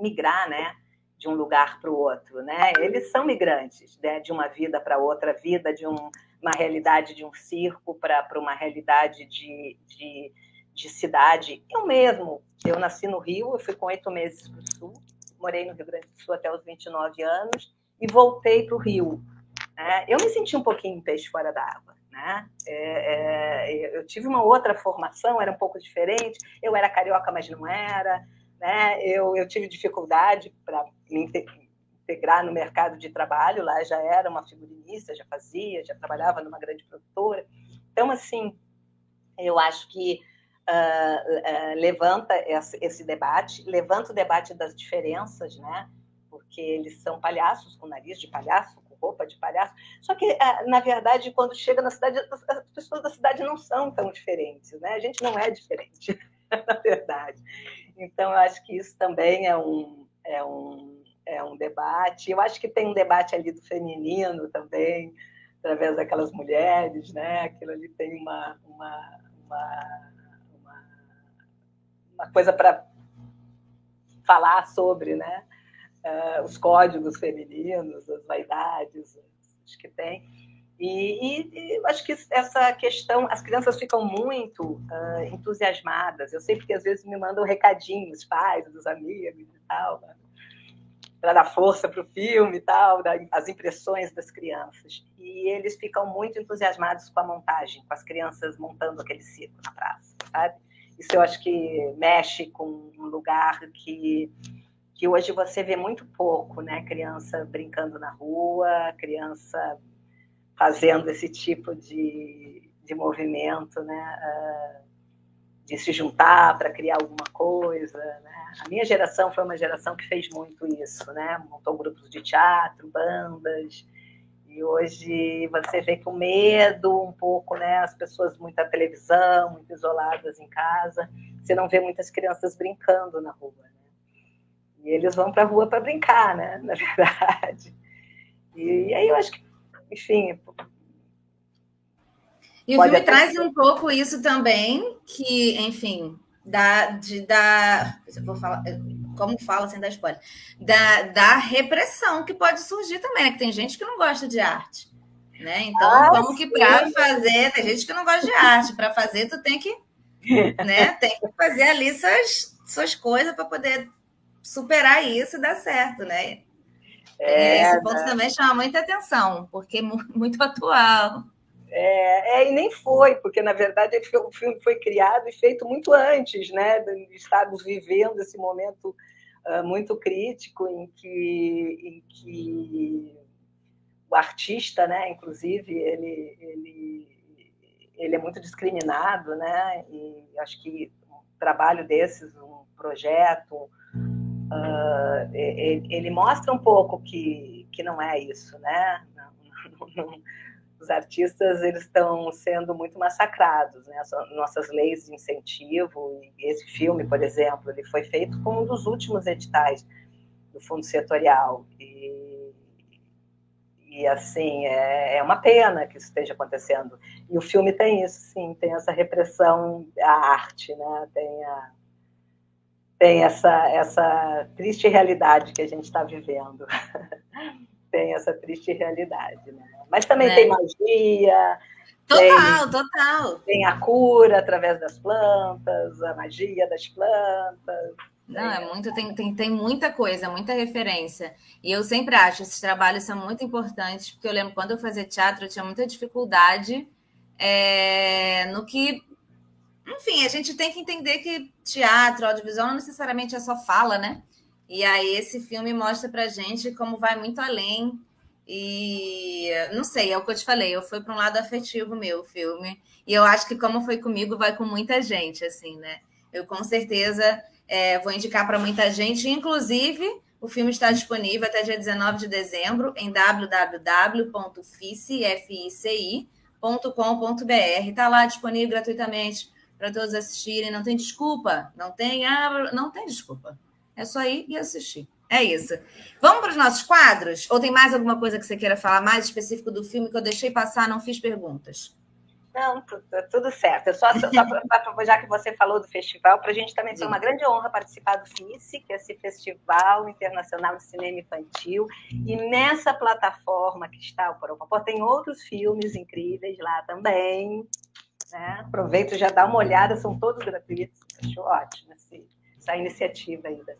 migrar, né? De um lugar para o outro, né? Eles são migrantes, né? De uma vida para outra vida, de um, uma realidade de um circo para uma realidade de, de, de cidade. Eu mesmo, eu nasci no Rio, eu fui com oito meses para o Sul, morei no Rio Grande do Sul até os 29 anos e voltei para o Rio. Né? Eu me senti um pouquinho peixe fora d'água. Né? É, é, eu tive uma outra formação, era um pouco diferente. Eu era carioca, mas não era. Né? Eu, eu tive dificuldade para me integrar no mercado de trabalho. Lá já era uma figurinista, já fazia, já trabalhava numa grande produtora. Então, assim, eu acho que uh, levanta esse, debate, levanta o debate das diferenças, né? Porque eles são palhaços com nariz de palhaço, com roupa de palhaço. Só que, uh, na verdade, quando chega na cidade, as pessoas da cidade não são tão diferentes, né? A gente não é diferente, na verdade. Então, eu acho que isso também é um, é um, é um debate. Eu acho que tem um debate ali do feminino também, através daquelas mulheres, né? Aquilo ali tem uma, uma uma coisa para falar sobre, né? Uh, os códigos femininos, as vaidades acho que tem. E, e, e, acho que essa questão, as crianças ficam muito uh, entusiasmadas. Eu sei porque às vezes me mandam recadinhos, pais, dos amigos e tal, né? para dar força para o filme e tal, as impressões das crianças. E eles ficam muito entusiasmados com a montagem, com as crianças montando aquele circo na praça, sabe? Isso eu acho que mexe com um lugar que, que hoje você vê muito pouco, né? Criança brincando na rua, criança fazendo esse tipo de, de movimento, né? Uh, de se juntar para criar alguma coisa, né? A minha geração foi uma geração que fez muito isso, né? Montou grupos de teatro, bandas, e hoje você vê que o medo, um pouco, né? As pessoas, muita televisão, muito isoladas em casa. Você não vê muitas crianças brincando na rua, né? E eles vão para a rua para brincar, né? Na verdade. E, e, aí eu acho que, enfim. E o filme traz um pouco isso também, que, enfim, da, de, da, vou falar, como fala sem dar spoiler, da, da repressão que pode surgir também, né? Que tem gente que não gosta de arte. Né? Então, ah, como que para fazer, tem gente que não gosta de arte, para fazer, tu tem que, né? Tem que fazer ali suas, suas coisas para poder superar isso e dar certo, né? É, Esse ponto né? também chama muita atenção, porque é muito atual. É, é, e nem foi, porque na verdade o filme foi criado e feito muito antes, né? De estarmos vivendo esse momento uh, muito crítico em que, em que o artista, né? Inclusive ele, ele, ele é muito discriminado, né? E acho que um trabalho desses, um projeto, uh, ele, ele, mostra um pouco que, que não é isso, né? Não, não, não, os artistas eles estão sendo muito massacrados, né? As nossas leis de incentivo, esse filme, por exemplo, ele foi feito com um dos últimos editais do Fundo Setorial. E, e assim, é, é uma pena que isso esteja acontecendo. E o filme tem isso, sim, tem essa repressão à arte, né? Tem a, tem essa, essa triste realidade que a gente está vivendo. tem essa triste realidade, né? Mas também é. tem magia. Total, tem, total. Tem a cura através das plantas, a magia das plantas. Não, é muito, tem, tem, tem muita coisa, muita referência. E eu sempre acho esses trabalhos são muito importantes, porque eu lembro quando eu fazia teatro, eu tinha muita dificuldade é, no que. Enfim, a gente tem que entender que teatro, audiovisual não necessariamente é só fala, né? E aí esse filme mostra pra gente como vai muito além. E não sei, é o que eu te falei, eu fui para um lado afetivo meu o filme. E eu acho que como foi comigo, vai com muita gente, assim, né? Eu com certeza é, vou indicar para muita gente, inclusive o filme está disponível até dia 19 de dezembro em www.fici.com.br. Está lá disponível gratuitamente para todos assistirem. Não tem desculpa, não tem, ah, não tem desculpa. É só ir e assistir. É isso. Vamos para os nossos quadros? Ou tem mais alguma coisa que você queira falar mais específico do filme que eu deixei passar, não fiz perguntas? Não, tudo, tudo certo. Eu só, só pra, já que você falou do festival, para a gente também foi uma grande honra participar do FICE, que é esse Festival Internacional de Cinema Infantil. E nessa plataforma que está o Coropopó, tem outros filmes incríveis lá também. Né? Aproveito já dá uma olhada, são todos gratuitos. Acho ótimo esse, essa iniciativa ainda.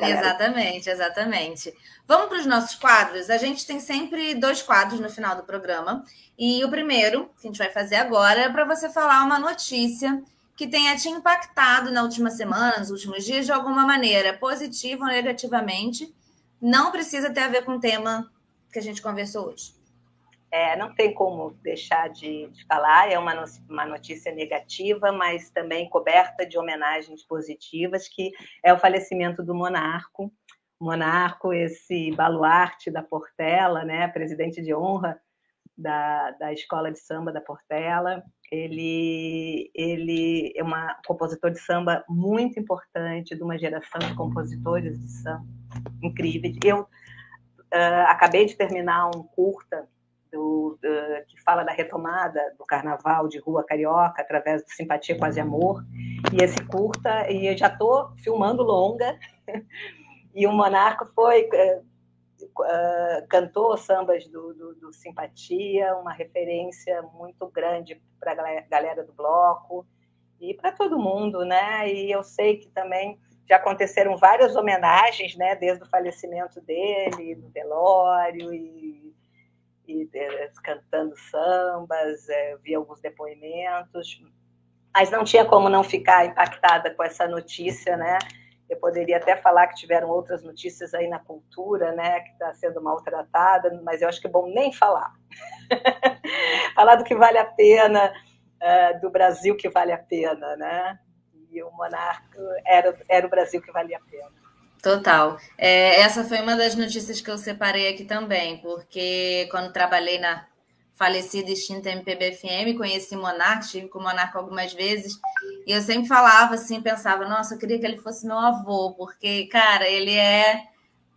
Exatamente, exatamente. Vamos para os nossos quadros. A gente tem sempre dois quadros no final do programa. E o primeiro, que a gente vai fazer agora, é para você falar uma notícia que tenha te impactado na última semana, nos últimos dias, de alguma maneira, positiva ou negativamente. Não precisa ter a ver com o tema que a gente conversou hoje é, não tem como deixar de, de falar, é uma, uma notícia negativa, mas também coberta de homenagens positivas, que é o falecimento do monarco. Monarco, esse baluarte da Portela, né, presidente de honra da, da Escola de Samba da Portela, ele, ele é um compositor de samba muito importante, de uma geração de compositores de samba incríveis. Eu uh, acabei de terminar um curta do, do, que fala da retomada do carnaval de rua carioca através do Simpatia Quase Amor. E esse curta, e eu já estou filmando longa, e o Monarco foi. Uh, cantou sambas do, do, do, Simpatia, uma referência muito grande para a galera do bloco e para todo mundo, né? E eu sei que também já aconteceram várias homenagens, né? Desde o falecimento dele, no velório e e, é, cantando sambas, é, vi alguns depoimentos, mas não tinha como não ficar impactada com essa notícia, né? Eu poderia até falar que tiveram outras notícias aí na cultura, né, que está sendo maltratada, mas eu acho que é bom nem falar. falar do que vale a pena, uh, do Brasil que vale a pena, né? E o monarca era, era o Brasil que valia a pena. Total. É, essa foi uma das notícias que eu separei aqui também, porque quando trabalhei na falecida extinta MPBFM, conheci Monarca, estive com o Monarca algumas vezes, e eu sempre falava assim, pensava, nossa, eu queria que ele fosse meu avô, porque, cara, ele é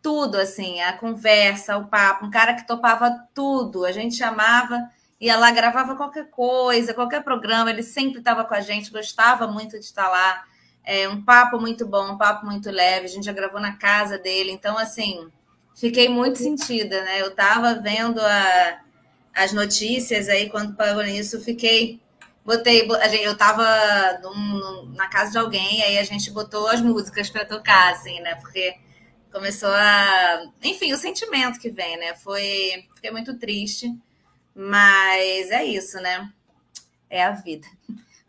tudo, assim, a conversa, o papo, um cara que topava tudo, a gente chamava, ia lá, gravava qualquer coisa, qualquer programa, ele sempre estava com a gente, gostava muito de estar lá, é um papo muito bom, um papo muito leve. A gente já gravou na casa dele, então assim, fiquei muito sentida, né? Eu estava vendo a, as notícias aí quando parou nisso, fiquei botei, eu estava na casa de alguém, aí a gente botou as músicas para tocar, assim, né? Porque começou a. Enfim, o sentimento que vem, né? Foi. Fiquei muito triste, mas é isso, né? É a vida.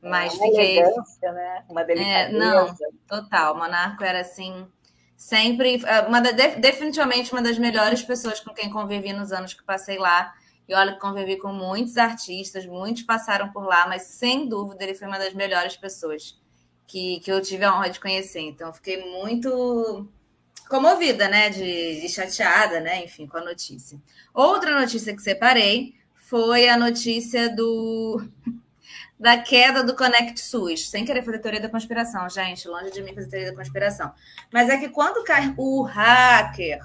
Mas uma fiquei. Elegância, né? Uma delicadeza. É, não, total. Monarco era assim. Sempre, é, uma da, definitivamente uma das melhores pessoas com quem convivi nos anos que passei lá. E olha que convivi com muitos artistas, muitos passaram por lá, mas sem dúvida ele foi uma das melhores pessoas que, que eu tive a honra de conhecer. Então, fiquei muito comovida, né? De, de chateada, né? Enfim, com a notícia. Outra notícia que separei foi a notícia do da queda do Connect SUS. Sem querer fazer teoria da conspiração, gente, longe de mim fazer teoria da conspiração. Mas é que quando o hacker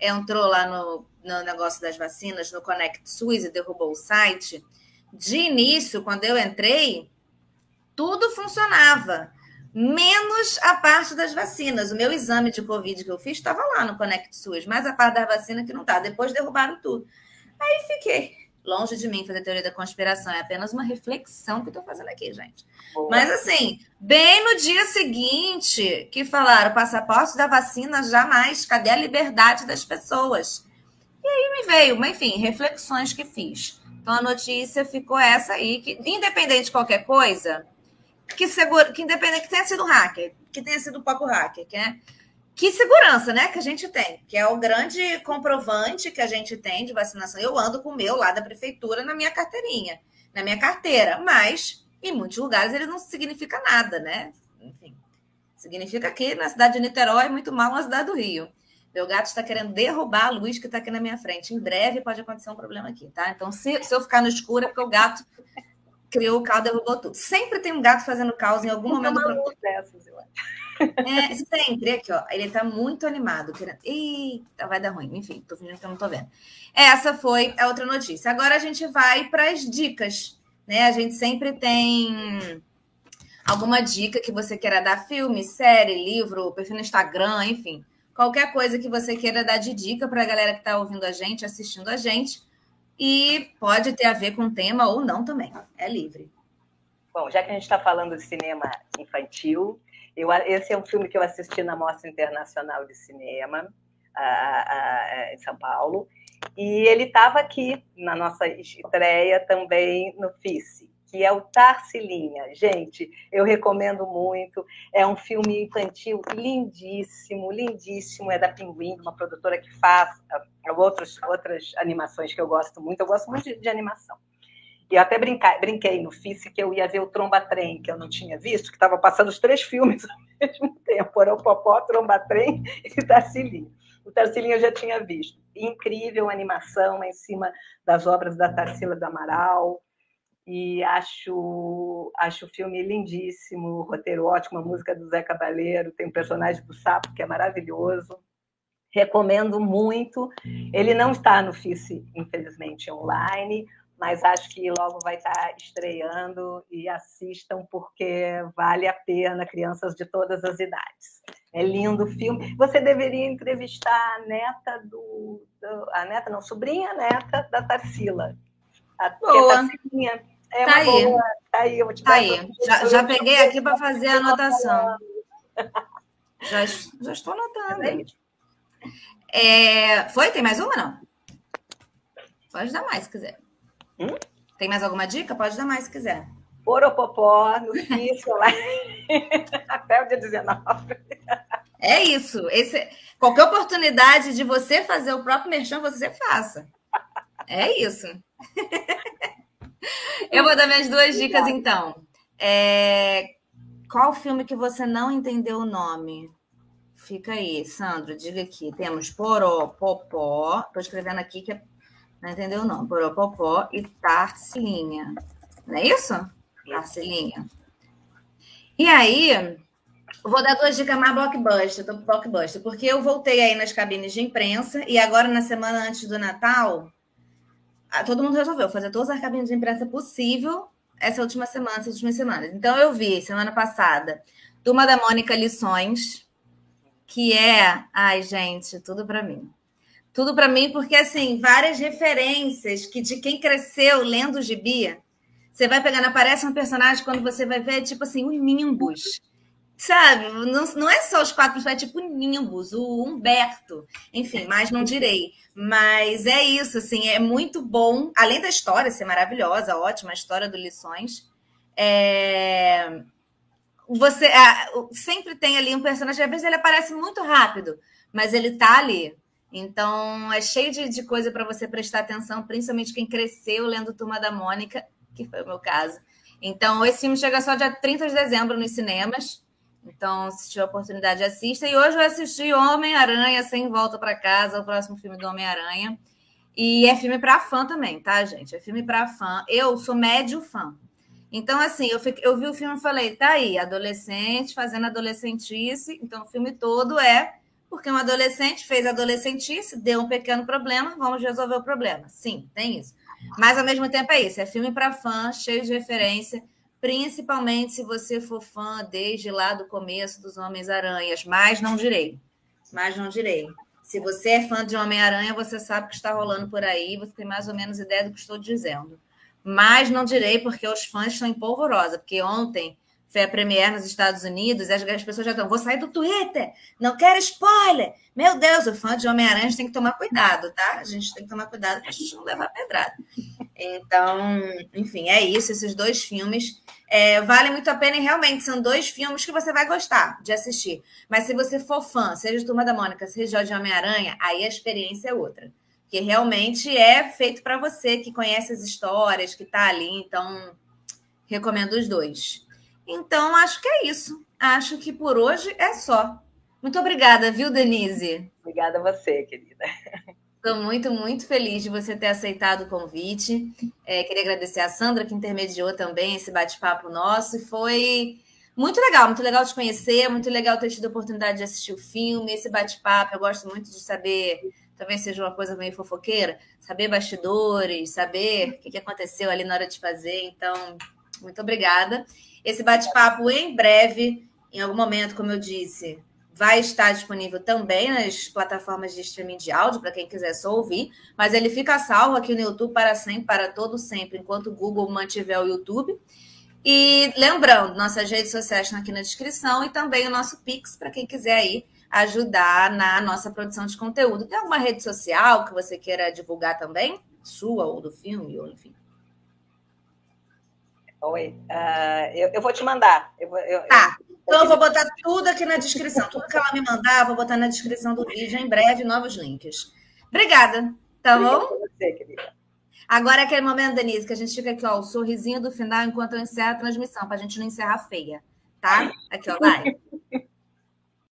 entrou lá no, no negócio das vacinas, no Connect SUS e derrubou o site, de início, quando eu entrei, tudo funcionava, menos a parte das vacinas. O meu exame de Covid que eu fiz estava lá no Connect SUS, mas a parte da vacina que não está. Depois derrubaram tudo. Aí fiquei longe de mim fazer teoria da conspiração, é apenas uma reflexão que eu tô fazendo aqui, gente. Boa. Mas assim, bem no dia seguinte que falaram passaporte da vacina jamais, cadê a liberdade das pessoas? E aí me veio, mas enfim, reflexões que fiz. Então a notícia ficou essa aí, que independente de qualquer coisa, que segura, que independente que tenha sido hacker, que tenha sido o próprio hacker, que é que segurança, né, que a gente tem, que é o grande comprovante que a gente tem de vacinação. Eu ando com o meu lá da prefeitura na minha carteirinha, na minha carteira, mas em muitos lugares ele não significa nada, né? Enfim, significa que na cidade de Niterói é muito mal na cidade do Rio. Meu gato está querendo derrubar a luz que está aqui na minha frente. Em breve pode acontecer um problema aqui, tá? Então, se, se eu ficar no escuro, é porque o gato criou o caos, derrubou tudo. Sempre tem um gato fazendo caos em algum momento. Uma luz dessas, eu acho. É, sempre aqui, ó. Ele tá muito animado. Querendo... Eita, vai dar ruim. Enfim, tô fingindo que eu não tô vendo. Essa foi a outra notícia. Agora a gente vai para as dicas. Né? A gente sempre tem alguma dica que você queira dar, filme, série, livro, perfil no Instagram, enfim. Qualquer coisa que você queira dar de dica para a galera que está ouvindo a gente, assistindo a gente. E pode ter a ver com o tema ou não também. É livre. Bom, já que a gente está falando de cinema infantil, eu, esse é um filme que eu assisti na Mostra Internacional de Cinema, a, a, em São Paulo, e ele estava aqui na nossa estreia também no FICE, que é o Tarsilinha. Gente, eu recomendo muito. É um filme infantil lindíssimo, lindíssimo. É da Pinguim, uma produtora que faz uh, outros, outras animações que eu gosto muito. Eu gosto muito de, de animação. E eu até brinquei, brinquei no FICE que eu ia ver o Tromba Trem, que eu não tinha visto, que estava passando os três filmes ao mesmo tempo. Era o Popó, Tromba Trem e Tarcilinho. O Tarcilinho eu já tinha visto. Incrível animação em cima das obras da Tarsila do Amaral. E acho, acho o filme lindíssimo, roteiro ótimo, a música do Zé Cabaleiro, tem o personagem do Sapo, que é maravilhoso. Recomendo muito. Ele não está no FICE, infelizmente, online, mas acho que logo vai estar estreando e assistam porque vale a pena, crianças de todas as idades. É lindo o filme. Você deveria entrevistar a neta do, do a neta não, sobrinha neta da Tarsila. A, boa. A é tá, aí. Boa, tá aí. Eu vou te tá aí. Já, já peguei aqui para fazer a anotação. Já, já estou anotando. É, foi? Tem mais uma, não? Pode dar mais, se quiser. Hum? Tem mais alguma dica? Pode dar mais se quiser. Poropopó, no Fício, lá até o dia 19. É isso. Esse, qualquer oportunidade de você fazer o próprio merchan, você faça. É isso. Eu vou dar minhas duas dicas, então. É... Qual filme que você não entendeu o nome? Fica aí, Sandro, diga aqui. Temos Poropopó. Estou escrevendo aqui que é não entendeu não? Poropopó e Tarsilinha. Não é isso? Tarsilinha. E aí, vou dar duas dicas mais blockbuster, tô blockbuster, porque eu voltei aí nas cabines de imprensa e agora na semana antes do Natal, todo mundo resolveu fazer todas as cabines de imprensa possível essa última semana, essas últimas semanas. Então eu vi semana passada Turma da Mônica Lições, que é, ai gente, tudo para mim. Tudo para mim, porque assim, várias referências que de quem cresceu lendo o gibi, você vai pegando, aparece um personagem quando você vai ver, tipo assim, o Nimbus. sabe? Não, não é só os quatro é tipo Nimbus, o Humberto, enfim, mais não direi. Mas é isso, assim, é muito bom. Além da história ser maravilhosa, ótima a história do Lições, é... você é, sempre tem ali um personagem, às vezes ele aparece muito rápido, mas ele tá ali. Então é cheio de, de coisa para você prestar atenção, principalmente quem cresceu lendo Turma da Mônica, que foi o meu caso. Então, esse filme chega só dia 30 de dezembro nos cinemas. Então, se tiver oportunidade, assista. E hoje eu assisti Homem-Aranha Sem Volta para Casa, o próximo filme do Homem-Aranha. E é filme para fã também, tá, gente? É filme para fã. Eu sou médio fã. Então, assim, eu, fiquei, eu vi o filme e falei, tá aí, adolescente fazendo adolescentice. Então, o filme todo é porque um adolescente fez adolescentice, deu um pequeno problema, vamos resolver o problema. Sim, tem isso. Mas, ao mesmo tempo, é isso. É filme para fã, cheio de referência principalmente se você for fã desde lá do começo dos Homens-Aranhas, mas não direi. Mas não direi. Se você é fã de Homem-Aranha, você sabe o que está rolando por aí, você tem mais ou menos ideia do que estou dizendo. Mas não direi porque os fãs estão em polvorosa, porque ontem foi a Premiere nos Estados Unidos, e as pessoas já estão, vou sair do Twitter, não quero spoiler. Meu Deus, o fã de Homem-Aranha tem que tomar cuidado, tá? A gente tem que tomar cuidado para a gente não levar pedrada. Então, enfim, é isso. Esses dois filmes é, valem muito a pena e realmente são dois filmes que você vai gostar de assistir. Mas se você for fã, seja de Turma da Mônica, seja de Homem-Aranha, aí a experiência é outra. Que realmente é feito para você que conhece as histórias, que está ali. Então, recomendo os dois. Então, acho que é isso. Acho que por hoje é só. Muito obrigada, viu, Denise? Obrigada a você, querida. Estou muito, muito feliz de você ter aceitado o convite. É, queria agradecer a Sandra, que intermediou também esse bate-papo nosso. E foi muito legal, muito legal te conhecer, muito legal ter tido a oportunidade de assistir o filme, esse bate-papo. Eu gosto muito de saber, talvez seja uma coisa meio fofoqueira, saber bastidores, saber o que aconteceu ali na hora de fazer. Então, muito obrigada. Esse bate-papo em breve, em algum momento, como eu disse, vai estar disponível também nas plataformas de streaming de áudio, para quem quiser só ouvir, mas ele fica salvo aqui no YouTube para sempre, para todo sempre, enquanto o Google mantiver o YouTube. E lembrando, nossas redes sociais estão aqui na descrição e também o nosso Pix, para quem quiser aí ajudar na nossa produção de conteúdo. Tem alguma rede social que você queira divulgar também? Sua ou do filme, ou enfim? Oi, uh, eu, eu, vou te mandar. Eu, eu, tá, então eu vou botar tudo aqui na descrição. Tudo que ela me mandar, eu vou botar na descrição do vídeo em breve, novos links. Obrigada, tá bom? Você, querida. Agora é aquele momento, Denise, que a gente fica aqui, ó, o sorrisinho do final enquanto eu encerro a transmissão, para a gente não encerrar feia, tá? Aqui, ó, vai.